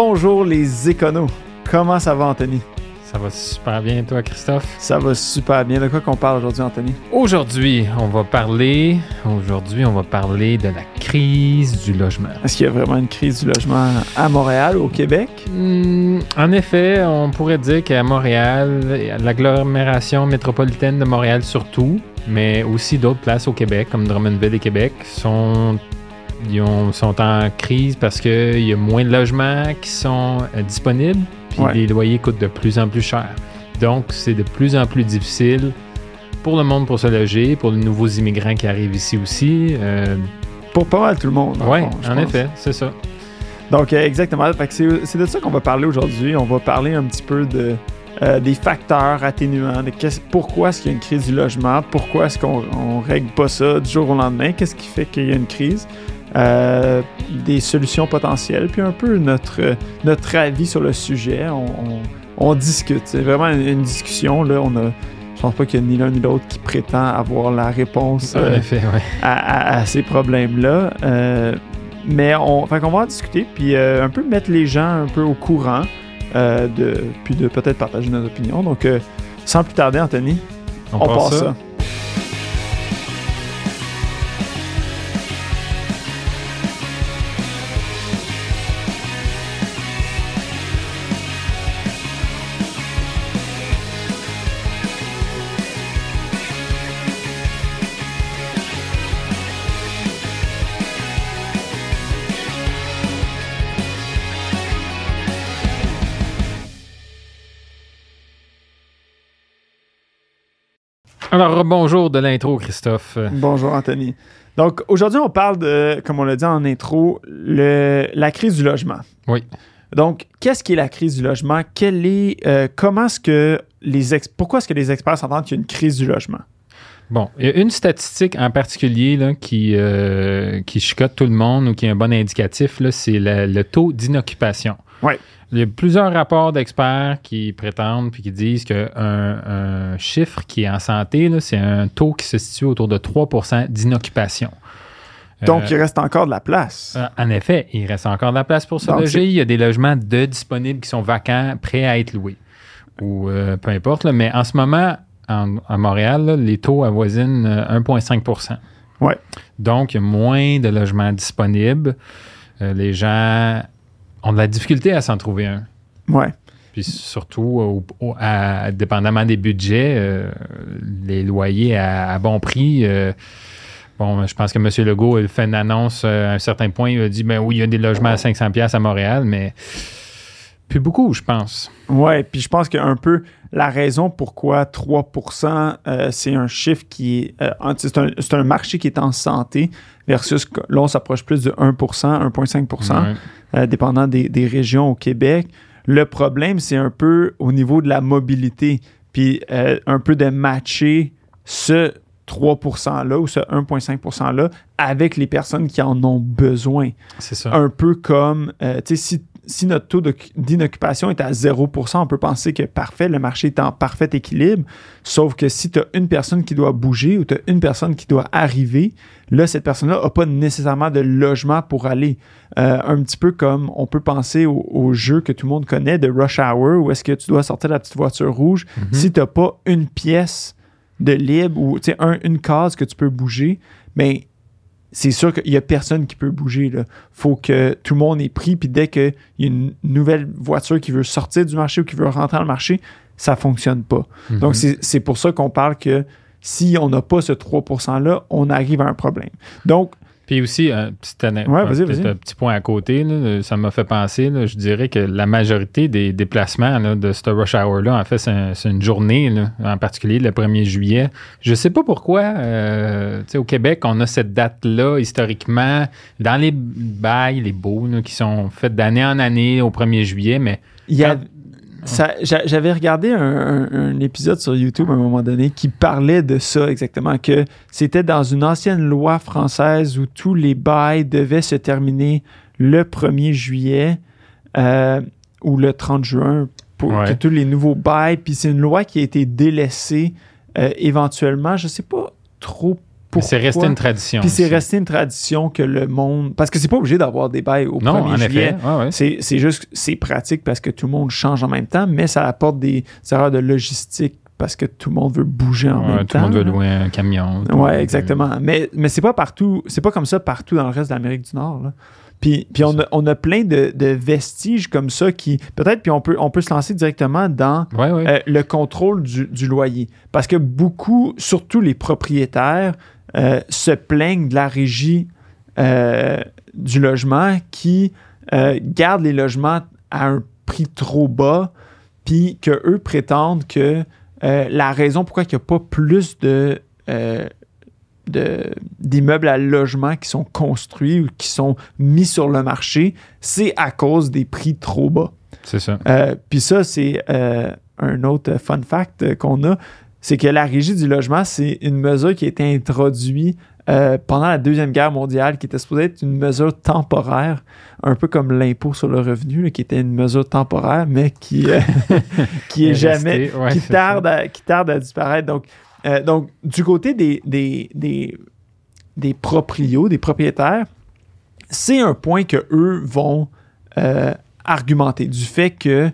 Bonjour les éconos. Comment ça va, Anthony? Ça va super bien, toi, Christophe? Ça va super bien. De quoi qu'on parle aujourd'hui, Anthony? Aujourd'hui, on va parler. Aujourd'hui, on va parler de la crise du logement. Est-ce qu'il y a vraiment une crise du logement à Montréal ou au Québec? Hmm, en effet, on pourrait dire qu'à Montréal, l'agglomération métropolitaine de Montréal surtout, mais aussi d'autres places au Québec, comme Drummondville et Québec, sont ils sont en crise parce qu'il y a moins de logements qui sont euh, disponibles, puis les loyers coûtent de plus en plus cher. Donc, c'est de plus en plus difficile pour le monde pour se loger, pour les nouveaux immigrants qui arrivent ici aussi. Euh, pour pas mal tout le monde. Oui, en effet, c'est ça. Donc, euh, exactement. C'est de ça qu'on va parler aujourd'hui. On va parler un petit peu de, des facteurs atténuants, de pourquoi est-ce qu'il y a une crise du logement, pourquoi est-ce qu'on ne règle pas ça du jour au lendemain, qu'est-ce qui fait qu'il y a une crise. Euh, des solutions potentielles, puis un peu notre, notre avis sur le sujet. On, discute. C'est vraiment une, discussion. Là, on a, je pense pas qu'il y a ni l'un ni l'autre qui prétend avoir la réponse euh, à, ces problèmes-là. Euh, mais on, fait va en discuter, puis un peu mettre les gens un peu au courant, de, puis de peut-être partager notre opinion. Donc, sans plus tarder, Anthony, on, passe ça. Alors, bonjour de l'intro, Christophe. Bonjour, Anthony. Donc, aujourd'hui, on parle de, comme on l'a dit en intro, le, la crise du logement. Oui. Donc, qu'est-ce qui est la crise du logement? Quelle est, euh, comment est-ce que les pourquoi est-ce que les experts s'entendent qu'il y a une crise du logement? Bon, il y a une statistique en particulier là, qui, euh, qui chicote tout le monde ou qui est un bon indicatif, c'est le taux d'inoccupation. Il y a plusieurs rapports d'experts qui prétendent puis qui disent qu'un un chiffre qui est en santé, c'est un taux qui se situe autour de 3 d'inoccupation. Donc, euh, il reste encore de la place. Euh, en effet, il reste encore de la place pour se loger. Il y a des logements de disponibles qui sont vacants, prêts à être loués. Ou euh, peu importe. mais en ce moment, à Montréal, les taux avoisinent 1,5 Ouais. Donc, il y a moins de logements disponibles. les gens ont de la difficulté à s'en trouver un. Ouais. Puis surtout, dépendamment des budgets, euh, les loyers à, bon prix. Euh, bon, je pense que M. Legault il fait une annonce euh, à un certain point. Il a dit ben oui, il y a des logements à 500$ à Montréal, mais plus beaucoup, je pense. Oui, puis je pense qu'un peu la raison pourquoi 3% c'est un chiffre qui est. c'est un, un, marché qui est en santé versus là, on s'approche plus de 1% 1,5% euh, dépendant des, régions au Québec. Le problème, c'est un peu au niveau de la mobilité, puis euh, un peu de matcher ce 3 %-là ou ce 1,5 %-là avec les personnes qui en ont besoin. C'est ça. Un peu comme, euh, tu sais, si si notre taux d'inoccupation est à 0% on peut penser que parfait, le marché est en parfait équilibre. Sauf que si tu as une personne qui doit bouger ou tu as une personne qui doit arriver, là, cette personne-là n'a pas nécessairement de logement pour aller. Euh, un petit peu comme on peut penser au, jeu que tout le monde connaît de Rush Hour, où est-ce que tu dois sortir la petite voiture rouge. Mm-hmm. Si tu n'as pas une pièce de libre ou un, une case que tu peux bouger, bien, c'est sûr qu'il n'y a personne qui peut bouger. Il faut que tout le monde est pris, puis dès qu'il y a une nouvelle voiture qui veut sortir du marché ou qui veut rentrer dans le marché, ça ne fonctionne pas. Mhm. Donc, c'est pour ça qu'on parle que si on n'a pas ce 3 %-là, on arrive à un problème. Donc, puis aussi, un petit, petit point à côté, ça m'a fait penser, je dirais que la majorité des déplacements de ce rush hour-là, en fait, c'est une journée, en particulier le 1er juillet. Je ne sais pas pourquoi, euh, au Québec, on a cette date-là, historiquement, dans les bails, les baux, qui sont faits d'année en année au 1er juillet, mais... Il y a, j'avais regardé un, épisode sur YouTube à un moment donné qui parlait de ça exactement, que c'était dans une ancienne loi française où tous les bails devaient se terminer le 1er juillet euh, ou le 30 juin pour que tous les nouveaux bails. Puis c'est une loi qui a été délaissée euh, éventuellement. Je sais pas trop. C'est resté une tradition. Puis c'est resté une tradition que le monde. Parce que c'est pas obligé d'avoir des bails au Non, 1er en juillet. Ouais. C'est c'est juste, c'est pratique parce que tout le monde change en même temps, mais ça apporte des erreurs de logistique parce que tout le monde veut bouger en Ouais, même tout temps. le monde veut louer un camion. Ouais, exactement. Mais, mais c'est pas partout, c'est pas comme ça partout dans le reste de l'Amérique du Nord. là. Puis, puis on, a, on a plein de, de vestiges comme ça qui, peut-être, puis on peut, on peut se lancer directement dans Ouais, ouais. euh, le contrôle du, du loyer. Parce que beaucoup, surtout les propriétaires, euh, se plaignent de la régie euh, du logement qui euh, garde les logements à un prix trop bas, puis que eux prétendent que la raison pourquoi il n'y a pas plus de, d'immeubles à logement qui sont construits ou qui sont mis sur le marché, c'est à cause des prix trop bas. c'est ça. Euh, Puis ça, c'est euh, un autre fun fact qu'on a, c'est que la régie du logement, c'est une mesure qui a été introduite euh, pendant la Deuxième Guerre mondiale, qui était supposée être une mesure temporaire, un peu comme l'impôt sur le revenu, là, qui était une mesure temporaire, mais qui, euh, qui est Est jamais, resté, ouais, qui, tarde à, qui tarde à disparaître. Donc, euh, donc du côté des, des, des, des proprios, des propriétaires, c'est un point que eux vont euh, argumenter du fait que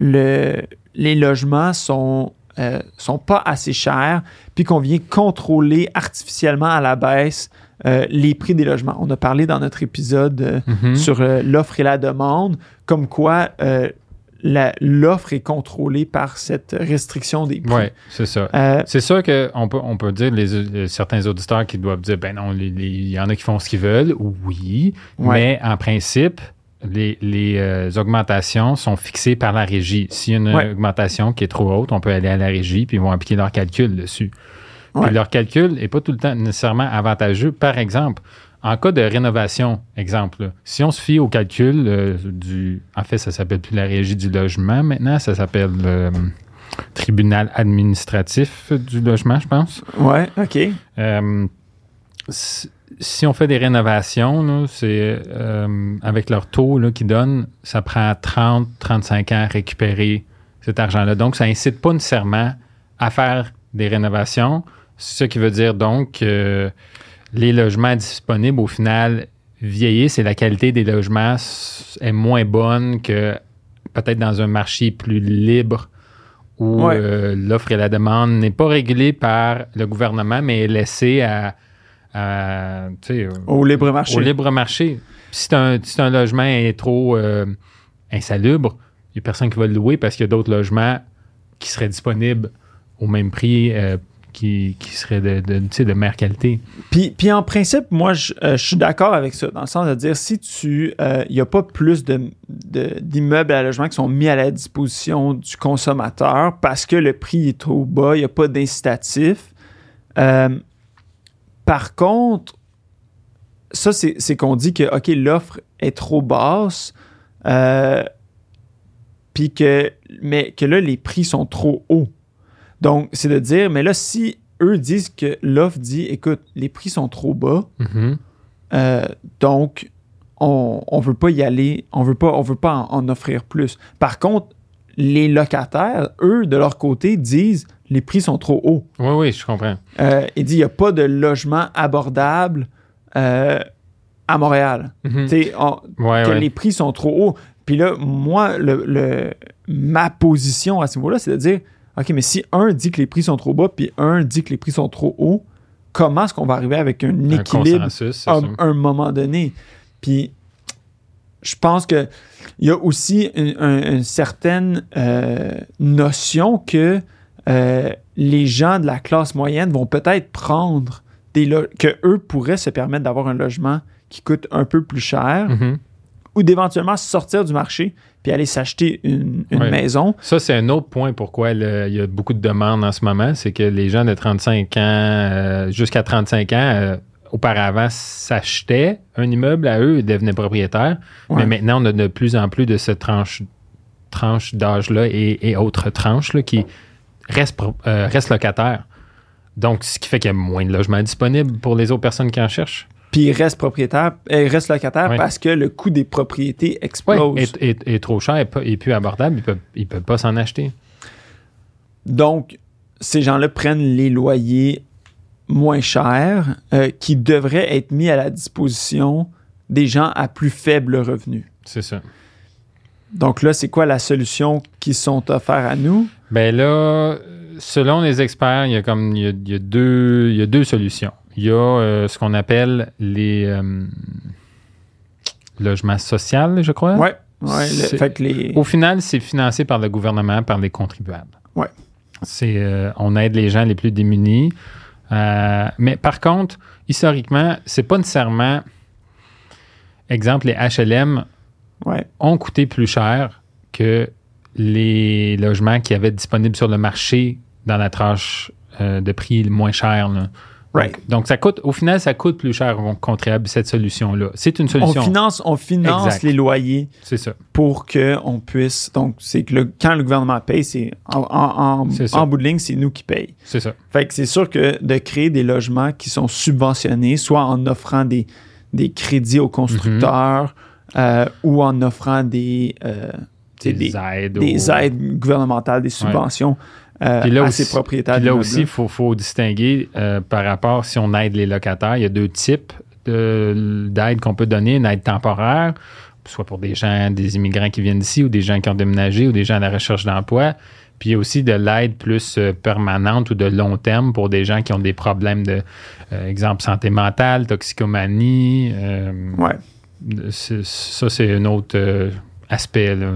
le, les logements sont, euh, sont pas assez chers, puis qu'on vient contrôler artificiellement à la baisse euh, les prix des logements. On a parlé dans notre épisode euh, Mhm. sur l'offre et la demande, comme quoi l'offre est contrôlée par cette restriction des prix. Ouais, c'est ça. Euh, C'est sûr qu'on peut, on peut dire les, certains auditeurs qui doivent dire ben non, il y en a qui font ce qu'ils veulent, oui, Ouais. mais en principe, les, les, euh, augmentations sont fixées par la régie. S'il y a une Ouais. augmentation qui est trop haute, on peut aller à la régie puis ils vont appliquer leur calcul dessus. Ouais. Puis leur calcul n'est pas tout le temps nécessairement avantageux. Par exemple, en cas de rénovation, exemple, si on se fie au calcul euh, du. En fait, ça s'appelle plus la régie du logement maintenant, ça s'appelle le tribunal administratif du logement, je pense. ouais, OK. Euh, si, on fait des rénovations, c'est euh, avec leur taux qu'ils donnent, ça prend 30-35 ans à récupérer cet argent-là. Donc, ça incite pas nécessairement à faire des rénovations, ce qui veut dire donc que les logements disponibles, au final, vieillissent et la qualité des logements est moins bonne que peut-être dans un marché plus libre où Ouais. euh, l'offre et la demande n'est pas régulée par le gouvernement, mais est laissée à, à, sais, euh, Au libre marché. au libre marché. Puis Si un, si un logement est trop euh, insalubre, il n'y a personne qui va le louer parce qu'il y a d'autres logements qui seraient disponibles au même prix, euh, qui, qui seraient de, de, de meilleure qualité. Puis, puis en principe, moi, je, euh, je suis d'accord avec ça, dans le sens de dire, si tu, il n'y a pas plus de, de- d'immeubles à logement qui sont mis à la disposition du consommateur parce que le prix est trop bas, il n'y a pas d'incitatif. Euh, par contre, ça, c'est, c'est qu'on dit que, OK, l'offre est trop basse, euh, puis que, mais que là, les prix sont trop hauts. Donc, c'est de dire, mais là, si eux disent que l'offre dit, écoute, les prix sont trop bas, Mhm. euh, donc on ne veut pas y aller, on veut pas, on veut pas en, en offrir plus. Par contre, les locataires, eux, de leur côté, disent, les prix sont trop hauts. Oui, oui, je comprends. Euh, il dit, il n'y a pas de logement abordable euh, à Montréal. Mhm. On- Ouais, que ouais. les prix sont trop hauts. Puis là, moi, le, le- ma position à ce niveau-là, c'est de dire, OK, mais si un dit que les prix sont trop bas, puis un dit que les prix sont trop hauts, comment est-ce qu'on va arriver avec un équilibre à un moment donné? Puis, je pense que il y a aussi une, un- une certaine euh, notion que euh, les gens de la classe moyenne vont peut-être prendre des que eux pourraient se permettre d'avoir un logement qui coûte un peu plus cher Mhm. ou d'éventuellement sortir du marché puis aller s'acheter une, une Ouais. maison. Ça, c'est un autre point pourquoi le- il y a beaucoup de demandes en ce moment. C'est que les gens de 35 ans, euh, jusqu'à 35 ans, euh, auparavant, s'achetaient un immeuble à eux et devenaient propriétaires. Ouais. Mais maintenant, on a de plus en plus de cette tranche, tranche d'âge-là et, et autres tranches là, qui restent, pro- euh, restent locataires. Donc, ce qui fait qu'il y a moins de logements disponibles pour les autres personnes qui en cherchent. Puis ils restent propriétaires, euh, locataires Ouais. parce que le coût des propriétés Oui, explose. est, est- est trop cher et, plus abordable. Ils ne peuvent, ils peuvent pas s'en acheter. Donc, ces gens-là prennent les loyers moins cher euh, qui devrait être mis à la disposition des gens à plus faible revenu. C'est ça. Donc là, c'est quoi la solution qui sont offertes à nous? Ben là, selon les experts, il y a comme il y a, il y a deux, il y a deux solutions. Il y a euh, ce qu'on appelle les euh, logements sociaux, je crois. Ouais. ouais fait que les... Au final, c'est financé par le gouvernement, par les contribuables. Ouais. C'est, euh, on aide les gens les plus démunis. Mais par contre, historiquement, c'est pas nécessairement. Exemple, les HLM Ouais. ont coûté plus cher que les logements qui avaient disponibles sur le marché dans la tranche euh, de prix le moins cher. là. Right. Donc, donc, ça coûte, au final, ça coûte plus cher aux contribuables, cette solution-là. C'est une On solution. finance, on finance Exact. les loyers C'est ça. pour qu'on puisse. Donc, c'est que le- quand le gouvernement paye, c'est en, en, en- bout de ligne, c'est nous qui payons. C'est ça. Fait que c'est sûr que de créer des logements qui sont subventionnés, soit en offrant des, des crédits aux constructeurs euh, ou en offrant des, euh, Des, des, aides. des aux- aides gouvernementales, des subventions euh, Puis là à aussi- ces propriétaires. Puis là aussi, il faut, faut distinguer euh, par rapport si on aide les locataires. Il y a deux types de- d'aide qu'on peut donner. Une aide temporaire, soit pour des gens, des immigrants qui viennent d'ici ou des gens qui ont déménagé ou des gens à la recherche d'emploi. Puis il y a aussi de l'aide plus euh, permanente ou de long terme pour des gens qui ont des problèmes de, euh, exemple, santé mentale, toxicomanie. euh, Ouais. ça, c'est un autre euh, aspect. Là.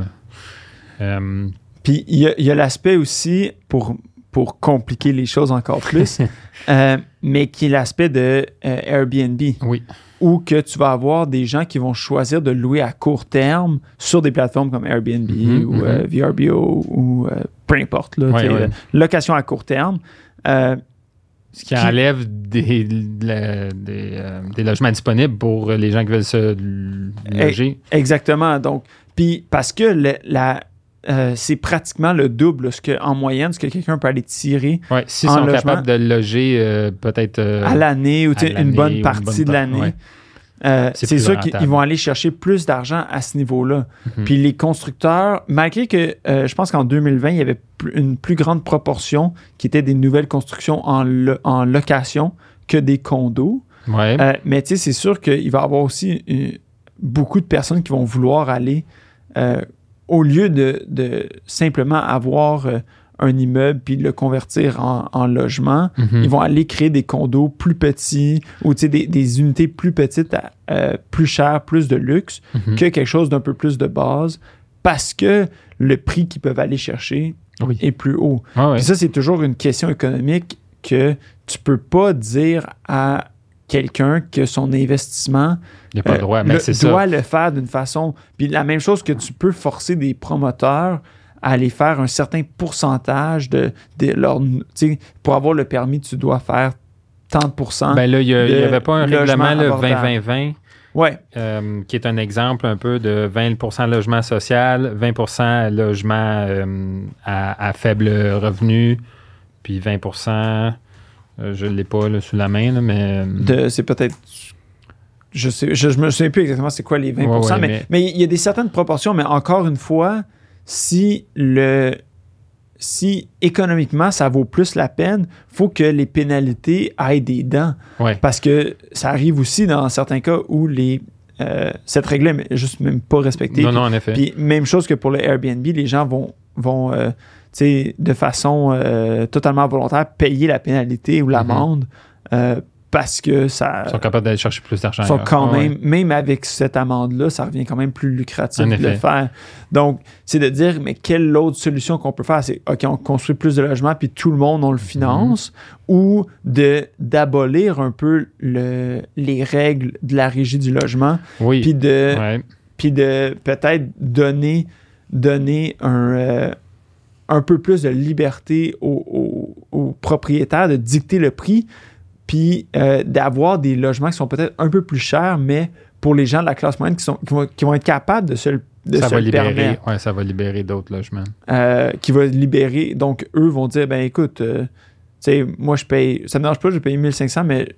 Euh, Puis il y a, il y a l'aspect aussi, pour, pour compliquer les choses encore plus, euh, mais qui est l'aspect de euh, Airbnb, oui, où que tu vas avoir des gens qui vont choisir de louer à court terme sur des plateformes comme Airbnb Mhm, ou mhm. euh, VRBO ou peu importe, là, Ouais, ouais. location à court terme. Ce qui Qui- enlève des, des, des logements disponibles pour les gens qui veulent se loger. exactement. Donc, puis parce que le- la, euh, c'est pratiquement le double ce que, en moyenne ce que quelqu'un peut aller tirer Ouais, s'ils En sont capables de loger euh, peut-être. euh, à l'année ou une bonne partie de l'année. Euh, C'est sûr qu'ils vont aller chercher plus d'argent à ce niveau-là. Mhm. Puis les constructeurs, malgré que euh, je pense qu'en 2020, il y avait une plus grande proportion qui était des nouvelles constructions en, lo- en location que des condos. Ouais. Euh, mais tu sais, c'est sûr qu'il va y avoir aussi beaucoup de personnes qui vont vouloir aller, au lieu de, de simplement avoir euh, un immeuble puis le convertir en, en logement, Mhm. ils vont aller créer des condos plus petits ou des, des unités plus petites, à, euh, plus chères, plus de luxe, Mhm. que quelque chose d'un peu plus de base parce que le prix qu'ils peuvent aller chercher Oui. est plus haut. Ouais. Puis ça, c'est toujours une question économique que tu peux pas dire à quelqu'un que son investissement Il pas euh, le droit, mais le- c'est ça. doit le faire d'une façon. Puis la même chose que tu peux forcer des promoteurs à aller faire un certain pourcentage de, de leur. Tu sais, pour avoir le permis, tu dois faire tant de pourcents. Ben là, il n'y avait pas un règlement le abordable. 20-20-20 ouais, euh, qui est un exemple un peu de 20% logement social, 20% logement euh, à, à faible revenu, puis 20 euh, je ne l'ai pas là, sous la main, là, mais. euh, de- c'est peut-être. Je sais, je, je me souviens plus exactement c'est quoi les 20 Ouais, ouais, mais, mais- mais il y a des certaines proportions, mais encore une fois, si le si économiquement ça vaut plus la peine, faut que les pénalités aillent des dents. Ouais. Parce que ça arrive aussi dans certains cas où les euh, cette règle est juste même pas respectée. non, Puis- non, en effet. Puis même chose que pour le Airbnb, les gens vont, vont euh, tu sais, de façon euh, totalement volontaire, payer la pénalité ou l'amende euh, parce que ça. Ils sont capables d'aller chercher plus d'argent. sont quand Ah ouais. même, même avec cette amende-là, ça revient quand même plus lucratif En de le faire. Donc, c'est de dire, mais quelle autre solution qu'on peut faire? C'est, OK, on construit plus de logements, puis tout le monde, on le finance, ou de, d'abolir un peu le, les règles de la régie du logement, Oui. puis de, Ouais. puis de peut-être donner, donner un, euh, un peu plus de liberté aux, aux- aux propriétaires de dicter le prix, puis euh, d'avoir des logements qui sont peut-être un peu plus chers, mais pour les gens de la classe moyenne qui, sont, qui, vont, qui vont être capables de se, le- de ça se va libérer. permettre, Ouais, ça va libérer d'autres logements. euh, qui va libérer. Donc, eux vont dire, ben écoute, euh, sais, moi, je paye, ça me dérange pas, je paye 1500 mais,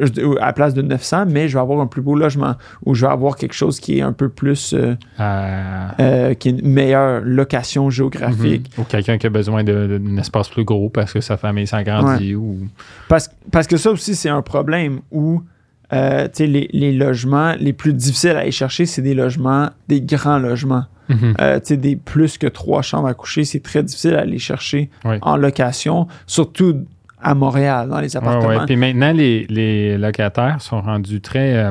euh, à la place de 900, mais je vais avoir un plus beau logement ou je vais avoir quelque chose qui est un peu plus, euh, Euh, euh, qui est une meilleure location géographique. mhm. Ou quelqu'un qui a besoin d'un espace plus gros parce que sa famille s'agrandit. Ou... Parce, parce que ça aussi, c'est un problème où euh, les, les logements les plus difficiles à aller chercher, c'est des logements, des grands logements. Mhm. Euh, des plus que trois chambres à coucher, c'est très difficile à aller chercher Oui. en location, surtout à Montréal, dans les appartements. ouais. Puis maintenant, les, les locataires sont rendus très euh,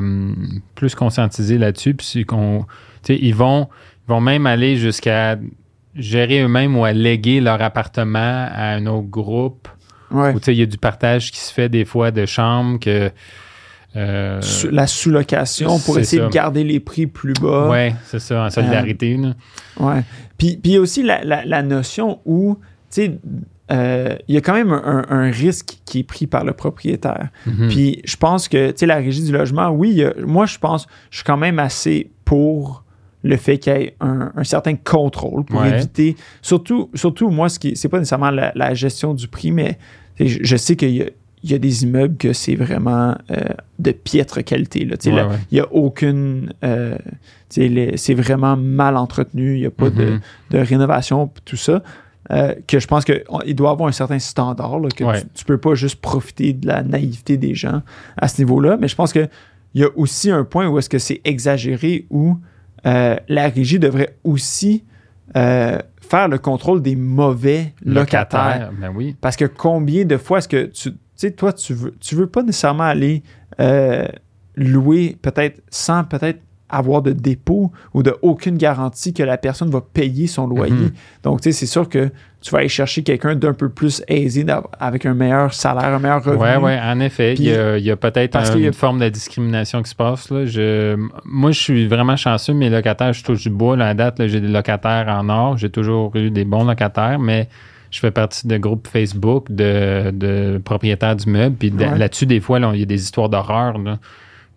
plus conscientisés là-dessus. Puis qu'on- ils vont, ils vont même aller jusqu'à gérer eux-mêmes ou à léguer leur appartement à un autre groupe. Ouais. Sais, il y a du partage qui se fait des fois de chambres que. Euh, la sous-location pour essayer ça. de garder les prix plus bas. ouais, c'est ça, en solidarité. là. Ouais. Puis puis il y a aussi la, la- la notion où, tu sais, euh, il y a quand même un, un risque qui est pris par le propriétaire. Mhm. Puis je pense que, tu sais, la régie du logement, oui, a- moi, je pense, je suis quand même assez pour le fait qu'il y ait un, un certain contrôle pour Ouais. éviter, surtout, surtout moi, ce qui c'est pas nécessairement la, la gestion du prix, mais je, je sais qu'il y a, il y a des immeubles que c'est vraiment euh, de piètre qualité. Là. Tu sais, Ouais, là, ouais. Il n'y a aucune... euh, c'est vraiment mal entretenu, il n'y a pas de, Mhm. de rénovation, tout ça. euh, que je pense qu'il doit avoir un certain standard, là, que Ouais. tu, tu peux pas juste profiter de la naïveté des gens à ce niveau-là. Mais je pense qu'il y a aussi un point où est-ce que c'est exagéré, où la régie devrait aussi faire le contrôle des mauvais locataires. Ben oui. Parce que combien de fois est-ce que tu. Tu sais, toi, tu veux, tu veux pas nécessairement aller euh, louer peut-être sans peut-être avoir de dépôt ou de aucune garantie que la personne va payer son loyer. Mhm. Donc, tu sais, c'est sûr que tu vas aller chercher quelqu'un d'un peu plus aisé, avec un meilleur salaire, un meilleur revenu. Oui, oui, en effet. Puis- il y a, a peut-être un- a- une forme de discrimination qui se passe. Là. Je, moi, je suis vraiment chanceux. Mes locataires, je touche du bois. Là, à date, j'ai des locataires en or. J'ai toujours eu des bons locataires, mais je fais partie de groupes Facebook de, de propriétaires d'immeubles. Puis Ouais. là-dessus, des fois, là, il y a des histoires d'horreur.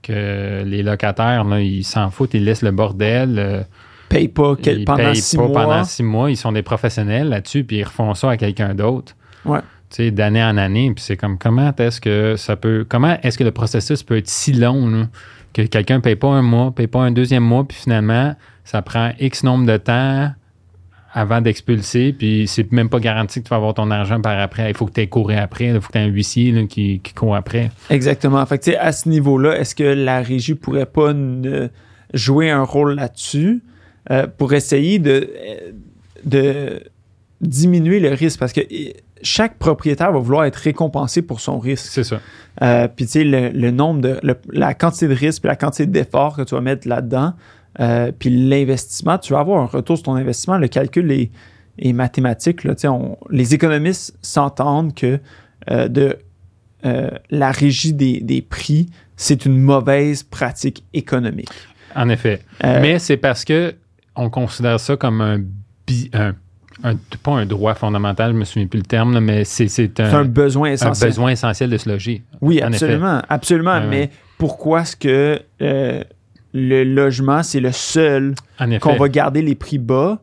que les locataires, là, ils s'en foutent, ils laissent le bordel. euh, Paye pas quel- ils pendant payent six pas mois. pendant six mois. Ils sont des professionnels là-dessus, puis ils refont ça à quelqu'un d'autre. Ouais. Tu sais, d'année en année. Puis c'est comme, comment est-ce que ça peut... Comment est-ce que le processus peut être si long, là, que quelqu'un paye pas un mois, paye pas un deuxième mois, puis finalement, ça prend X nombre de temps avant d'expulser, puis c'est même pas garanti que tu vas avoir ton argent par après. Il faut que tu aies couru après. Il faut que tu aies un huissier là, qui, qui court après. Exactement. Fait que, tu sais, à ce niveau-là, est-ce que la régie pourrait pas jouer un rôle là-dessus euh, pour essayer de, euh, de diminuer le risque? Parce que euh, chaque propriétaire va vouloir être récompensé pour son risque. C'est ça. Euh, puis, tu sais, le, le nombre de. le- la quantité de risque la quantité d'efforts que tu vas mettre là-dedans, euh, puis l'investissement, tu vas avoir un retour sur ton investissement. Le calcul est, est mathématique. Là, on- les économistes s'entendent que euh, de euh, la régie des, des prix, c'est une mauvaise pratique économique. En effet. Mais c'est parce que on considère ça comme un, bi- un, un- pas un droit fondamental, je me souviens plus le terme, là, mais c'est, un, besoin un essentiel. besoin essentiel de se loger. Oui, En absolument, absolument. Mais pourquoi est-ce que euh, le logement, c'est le seul qu'on va garder les prix bas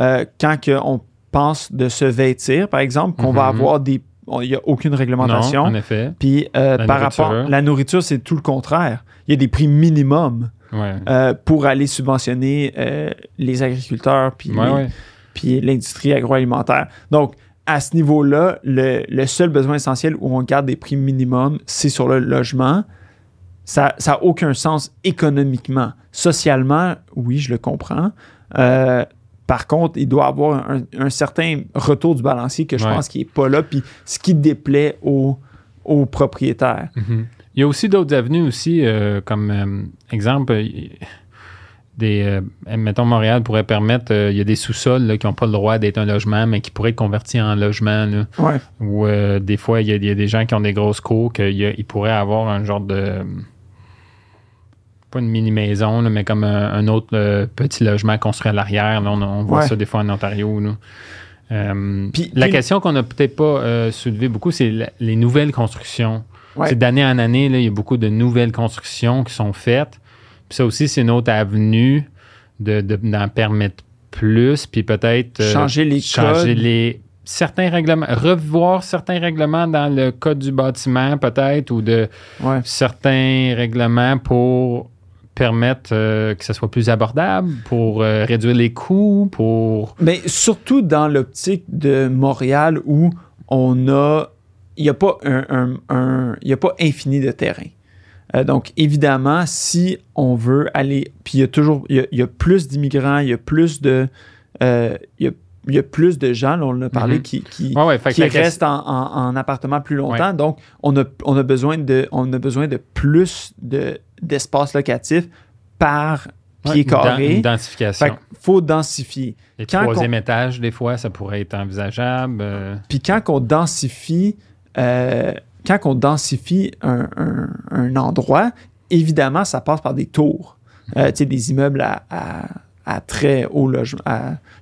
euh, quand que on pense de se vêtir, par exemple, qu'on va Mhm. avoir des... Il n'y a aucune non, réglementation. en effet. Puis euh, par nourriture. rapport... La nourriture, c'est tout le contraire. Il y a des prix minimums Ouais. euh, pour aller subventionner euh, les agriculteurs puis Ouais, ouais. l'industrie agroalimentaire. Donc, à ce niveau-là, le, le seul besoin essentiel où on garde des prix minimums, c'est sur le logement. Ça n'a aucun sens économiquement. Socialement, oui, je le comprends. Euh, par contre, il doit avoir un, un certain retour du balancier que je Ouais. pense qu'il n'est pas là, puis ce qui déplaît aux, aux propriétaires. Mhm. Il y a aussi d'autres avenues aussi, euh, comme euh, exemple, des, mettons, Montréal pourrait permettre, il y a des sous-sols qui n'ont pas le droit d'être un logement, mais qui pourraient être convertis en logement. Ouais. ou des fois, il y, a, il y a des gens qui ont des grosses cours qu'ils pourraient avoir un genre de. Pas une mini-maison, mais comme un, un autre euh, petit logement construit à l'arrière. On, on voit Ouais. ça des fois en Ontario. là. Euh, Puis- la puis- question qu'on n'a peut-être pas euh, soulevée beaucoup, c'est les nouvelles constructions. Ouais. C'est D'année en année, là, il y a beaucoup de nouvelles constructions qui sont faites. Puis ça aussi, c'est une autre avenue de- de- d'en permettre plus, puis peut-être Changer les changer codes. les certains règlements, revoir certains règlements dans le code du bâtiment peut-être ou de Ouais. certains règlements pour permettre euh, que ça soit plus abordable, pour euh, réduire les coûts, pour... Mais surtout dans l'optique de Montréal où on a. Il n'y a, pas un, un- un- y a pas infini de terrain. Euh, donc, évidemment, si on veut aller. Puis il y a toujours. Il y a, plus d'immigrants, il y a plus de. Il y a plus de gens, là, on en a parlé, Mhm. qui, Ouais, ouais, restent en, en- en appartement plus longtemps. Donc, on a, on, a besoin de, on a besoin de plus de, d'espace locatif par pied carré. Une densification. Fait qu'il faut densifier. Le quand troisième étage, des fois, ça pourrait être envisageable. euh, Puis quand on densifie, euh, quand on densifie un, un- un endroit, évidemment, ça passe par des tours. Euh, tu sais, des immeubles à, à- à très haut logement.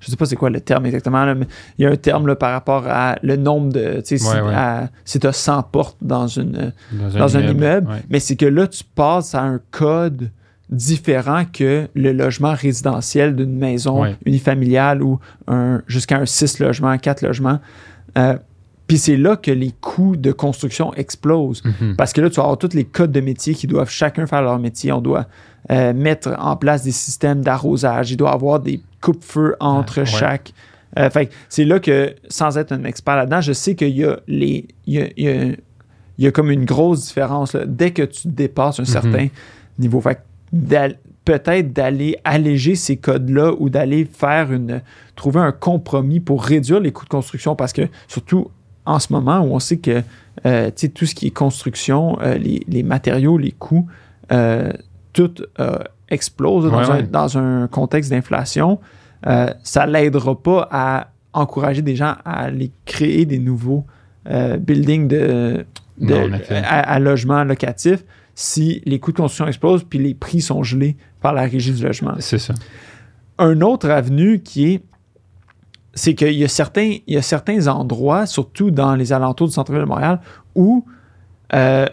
je sais pas c'est quoi le terme exactement, là, mais il y a un terme là, par rapport à le nombre de. Tu sais, si, Ouais, tu as 100 portes dans une, dans un dans un immeuble. immeuble, ouais. mais c'est que là, tu passes à un code différent que le logement résidentiel d'une maison unifamiliale ou un, jusqu'à un 6 logements, 4 logements. Euh, Puis c'est là que les coûts de construction explosent. Mhm. Parce que là, tu vas avoir tous les codes de métier qui doivent chacun faire leur métier. On doit euh, mettre en place des systèmes d'arrosage. Il doit y avoir des coupe-feux entre ouais. chaque. Euh, fait que c'est là que, sans être un expert là-dedans, je sais qu'il y a les. Il y a, il y a- il y a comme une grosse différence là, dès que tu dépasses un certain niveau. Fait d'al- peut-être d'aller alléger ces codes-là ou d'aller faire une. trouver un compromis pour réduire les coûts de construction parce que surtout en ce moment où on sait que euh, tout ce qui est construction, euh, les, les matériaux, les coûts, euh, tout explose dans, Ouais, un, ouais. dans un contexte d'inflation. Ça l'aidera pas à encourager des gens à aller créer des nouveaux buildings de, Non, à, à logement locatif si les coûts de construction explosent puis les prix sont gelés par la régie du logement C'est ça. un autre avenue qui est c'est qu'il y a certains y a certains endroits surtout dans les alentours du centre-ville de Montréal où euh,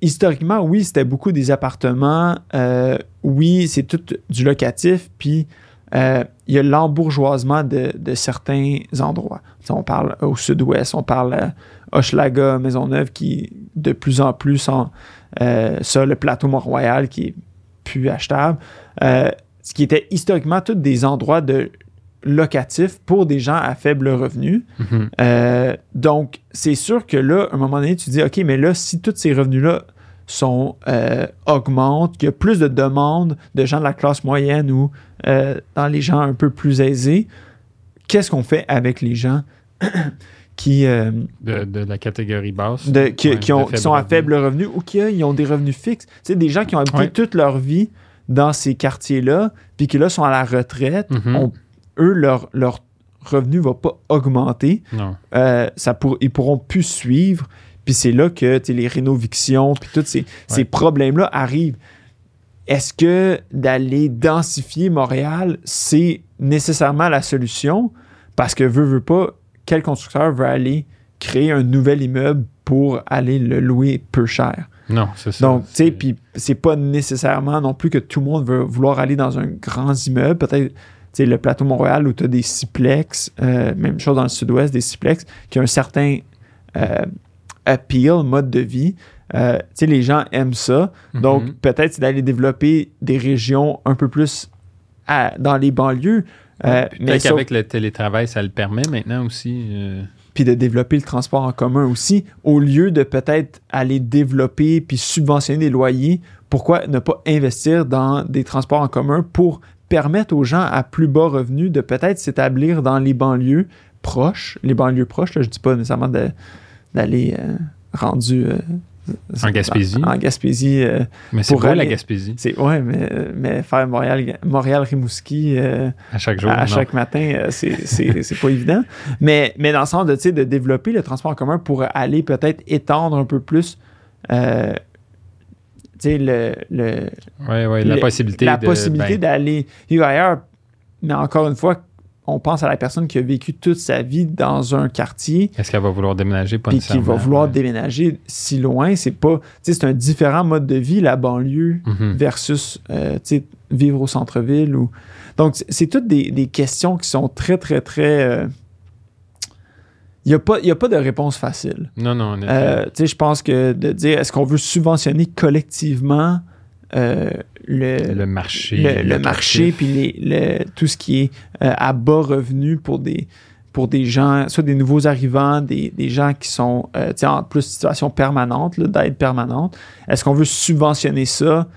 historiquement oui c'était beaucoup des appartements euh, oui c'est tout du locatif puis euh, il y a l'embourgeoisement de, certains endroits. On parle au sud-ouest on parle à Hochelaga Maisonneuve qui de plus en plus euh, ça le plateau Mont-Royal qui est plus achetable. Ce qui était historiquement tous des endroits de locatifs pour des gens à faible revenu. Mhm. Euh, donc, c'est sûr que là, à un moment donné, tu dis, OK, mais là, si tous ces revenus-là sont euh, augmentent, qu'il y a plus de demandes de gens de la classe moyenne ou euh, dans les gens un peu plus aisés, qu'est-ce qu'on fait avec les gens qui, de, de la catégorie basse. de- qui, Ouais, qui ont- de qui sont à faible revenu ou qui ils ont des revenus fixes. Tu sais, des gens qui ont habité Ouais. toute leur vie dans ces quartiers-là, puis qui là sont à la retraite, Mhm. on- eux, leur, leur revenu va pas augmenter. Non. Euh, ça pour, ils pourront plus suivre. Puis c'est là que les rénovictions, puis tous ces, ces problèmes-là arrivent. Est-ce que d'aller densifier Montréal, c'est nécessairement la solution? Parce que veut, veut pas, quel constructeur veut aller créer un nouvel immeuble pour aller le louer peu cher? Non, c'est ça. Donc, tu sais, puis c'est pas nécessairement non plus que tout le monde veut vouloir aller dans un grand immeuble. Peut-être, sais, le plateau Montréal où tu as des siplex, euh, même chose dans le sud-ouest, des siplex, qui ont un certain euh, appeal, mode de vie. Euh, tu sais, les gens aiment ça. Donc, Mhm. peut-être c'est d'aller développer des régions un peu plus à- dans les banlieues. Euh, mais qu'avec le télétravail, ça le permet maintenant aussi. puis de développer le transport en commun aussi, au lieu de peut-être aller développer puis subventionner des loyers, pourquoi ne pas investir dans des transports en commun pour permettre aux gens à plus bas revenus de peut-être s'établir dans les banlieues proches, les banlieues proches, là, je dis pas nécessairement d'aller euh, rendu euh, En Gaspésie. En, Gaspésie, euh, Mais c'est beau, la Gaspésie, c'est ouais, mais, mais faire Montréal, Montréal Rimouski. euh, à chaque jour. à, à non. chaque matin, euh, c'est- pas évident. Mais, mais dans le sens de, de développer le transport en commun pour aller peut-être étendre un peu plus le, le- Ouais, ouais, la possibilité. la de- possibilité ben, d'aller vivre ailleurs. Mais encore une fois, on pense à la personne qui a vécu toute sa vie dans un quartier Est-ce qu'elle va vouloir déménager? Pas puis qui va vouloir ouais. déménager si loin. C'est pas, c'est un différent mode de vie, la banlieue Mhm. versus euh, vivre au centre-ville. Ou... Donc, c'est- c'est toutes des, des questions qui sont très, très, très. euh, il n'y a, pas- y a pas de réponse facile. Non, non, en. Euh, tu sais, je pense que de dire est-ce qu'on veut subventionner collectivement euh, le, le marché. le, marché puis les, le- tout ce qui est euh, à bas revenu pour des pour des gens, soit des nouveaux arrivants, des, des gens qui sont euh, en plus situation permanente, d'aide permanente. Est-ce qu'on veut subventionner ça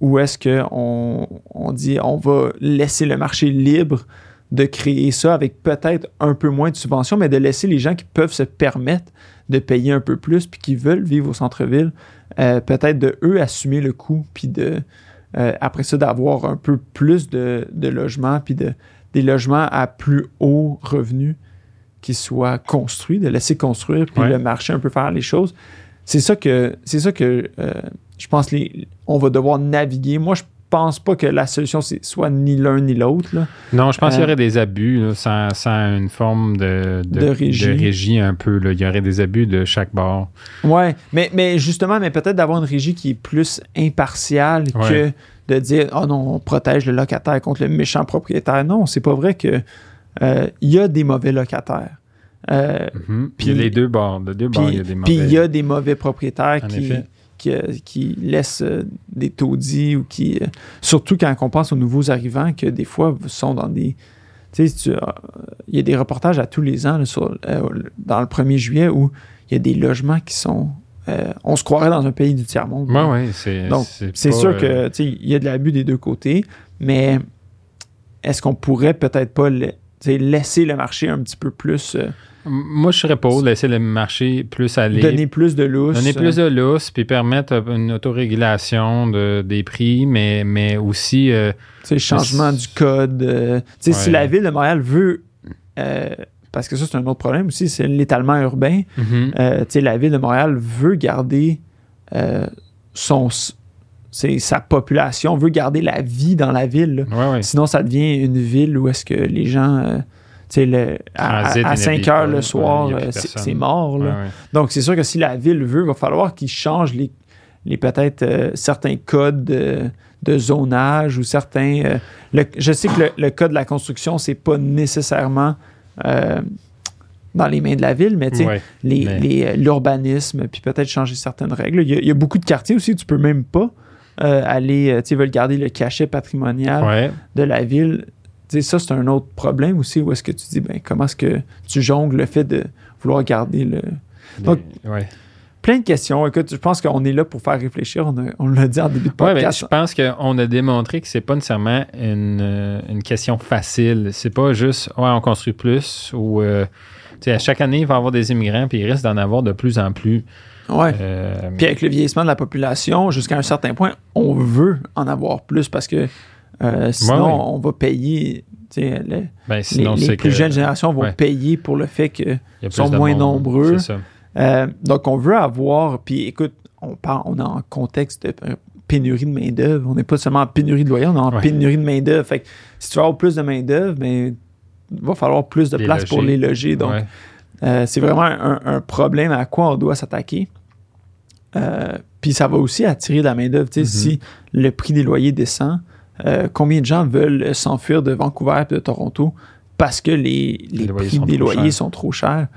ou est-ce qu'on on dit on va laisser le marché libre de créer ça avec peut-être un peu moins de subventions, mais de laisser les gens qui peuvent se permettre de payer un peu plus puis qui veulent vivre au centre-ville, euh, peut-être de eux assumer le coût puis de euh, après ça d'avoir un peu plus de, de logements puis de des logements à plus haut revenu qui soient construits, de laisser construire puis Ouais. le marché un peu faire les choses. C'est ça que c'est ça que euh, je pense les on va devoir naviguer. Moi je pense pas que la solution c'est soit ni l'un ni l'autre. Non, je pense qu'il y Euh, aurait des abus là, sans, sans une forme de, De régie. régie un peu. là. Il y aurait des abus de chaque bord. Ouais, mais, mais justement, mais peut-être d'avoir une régie qui est plus impartiale Ouais. que de dire oh non, on protège le locataire contre le méchant propriétaire. Non, c'est pas vrai que euh, il y a des mauvais locataires. Euh, Mhm. Puis- il y a les deux bords. De deux bords, il y Puis a des puis mauvais. il y a des mauvais propriétaires En qui, effet. Qui, euh, qui laissent euh, des taudis ou qui. euh, surtout quand on pense aux nouveaux arrivants, que des fois sont dans des. Tu sais, il y a des reportages à tous les ans là, sur, euh, dans le 1er juillet où il y a des logements qui sont. euh, on se croirait dans un pays du tiers-monde. Ouais, ouais, c'est. Donc, C'est sûr euh, que tu sais, il y a de l'abus des deux côtés, mais est-ce qu'on pourrait peut-être pas laisser le marché un petit peu plus. euh, Moi, je serais pour laisser le marché plus aller. donner plus de lousse. Donner plus de lousse, puis permettre une autorégulation de, des prix, mais, mais aussi. euh, Tu sais, changement du code. euh, tu sais, si la ville de Montréal veut. euh, parce que ça, c'est un autre problème aussi, c'est l'étalement urbain. tu sais, la ville de Montréal veut garder euh, son. c'est sa population, veut garder la vie dans la ville. là. Ouais, ouais. Sinon, ça devient une ville où est-ce que les gens. euh, le- à, à 5 inhabitable. heures le soir, euh, c'est mort. là. Ouais, ouais. Donc, c'est sûr que si la ville veut, il va falloir qu'ils changent les, les peut-être euh, certains codes de, de zonage ou certains. euh, le- je sais que le, le code de la construction, c'est pas nécessairement euh, dans les mains de la ville, mais tu sais, les- les, l'urbanisme, puis peut-être changer certaines règles. Il y, a, il y a beaucoup de quartiers aussi, tu peux même pas euh, aller, euh, tu sais, veulent garder le cachet patrimonial Ouais. de la ville. Sais, ça, c'est un autre problème aussi, où est-ce que tu dis, ben, comment est-ce que tu jongles le fait de vouloir garder le, Donc, ouais. plein de questions. Écoute, je pense qu'on est là pour faire réfléchir. On, a- on l'a dit en début de Ouais, ben, podcast. je pense qu'on a démontré que c'est pas nécessairement une, euh, une question facile. C'est pas juste ouais, on construit plus ou euh, à chaque année, il va y avoir des immigrants, puis il risque d'en avoir de plus en plus. ouais. Euh, Puis avec le vieillissement de la population, jusqu'à un certain point, on veut en avoir plus parce que euh, sinon, Ouais, ouais. on va payer. le- ben, sinon, les, plus que jeunes générations vont ouais. payer pour le fait plus sont moins monde. nombreux. Ça. Euh, donc, on veut avoir. Puis écoute, on, parle, on est en contexte de euh, pénurie de main-d'œuvre. On n'est pas seulement en pénurie de loyer, on est en pénurie de main-d'œuvre. Fait que si tu veux avoir plus de main-d'œuvre, ben, il va falloir plus de Les place pour les loger. Donc. Euh, c'est vraiment un, un problème à quoi on doit s'attaquer. Puis ça va aussi attirer de la main-d'œuvre. Mhm. Si le prix des loyers descend, euh, combien de gens veulent s'enfuir de Vancouver et de Toronto parce que les, les, loyers prix des loyers chers? sont trop chers?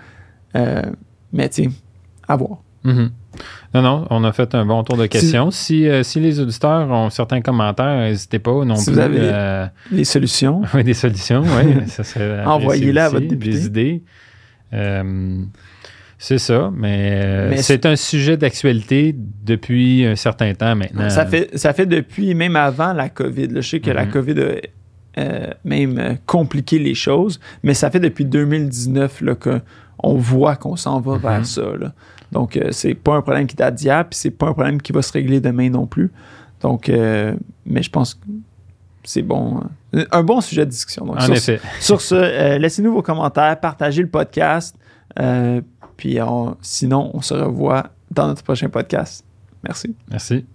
Euh, mais tu sais, à voir. Mhm. Non, non, on a fait un bon tour de questions. Si, euh, si les auditeurs ont certains commentaires, n'hésitez pas non Si plus vous avez Les solutions. Oui, des solutions, oui. Envoyez-les à votre député. Des idées. Euh, c'est ça, mais, euh, Mais c'est un sujet d'actualité depuis un certain temps maintenant. Ça fait, ça fait depuis, même avant la COVID. là. je sais que la Mhm. COVID a euh, même euh, compliqué les choses, mais ça fait depuis 2019 là, qu'on voit qu'on s'en va Mhm. vers ça. là. Donc, euh, c'est pas un problème qui date d'hier, puis c'est pas un problème qui va se régler demain non plus. Donc, euh, mais je pense que c'est bon. Un bon sujet de discussion. Donc, En sur, effet. sur ce, euh, laissez-nous vos commentaires, partagez le podcast, euh, puis sinon, on se revoit dans notre prochain podcast. Merci. Merci.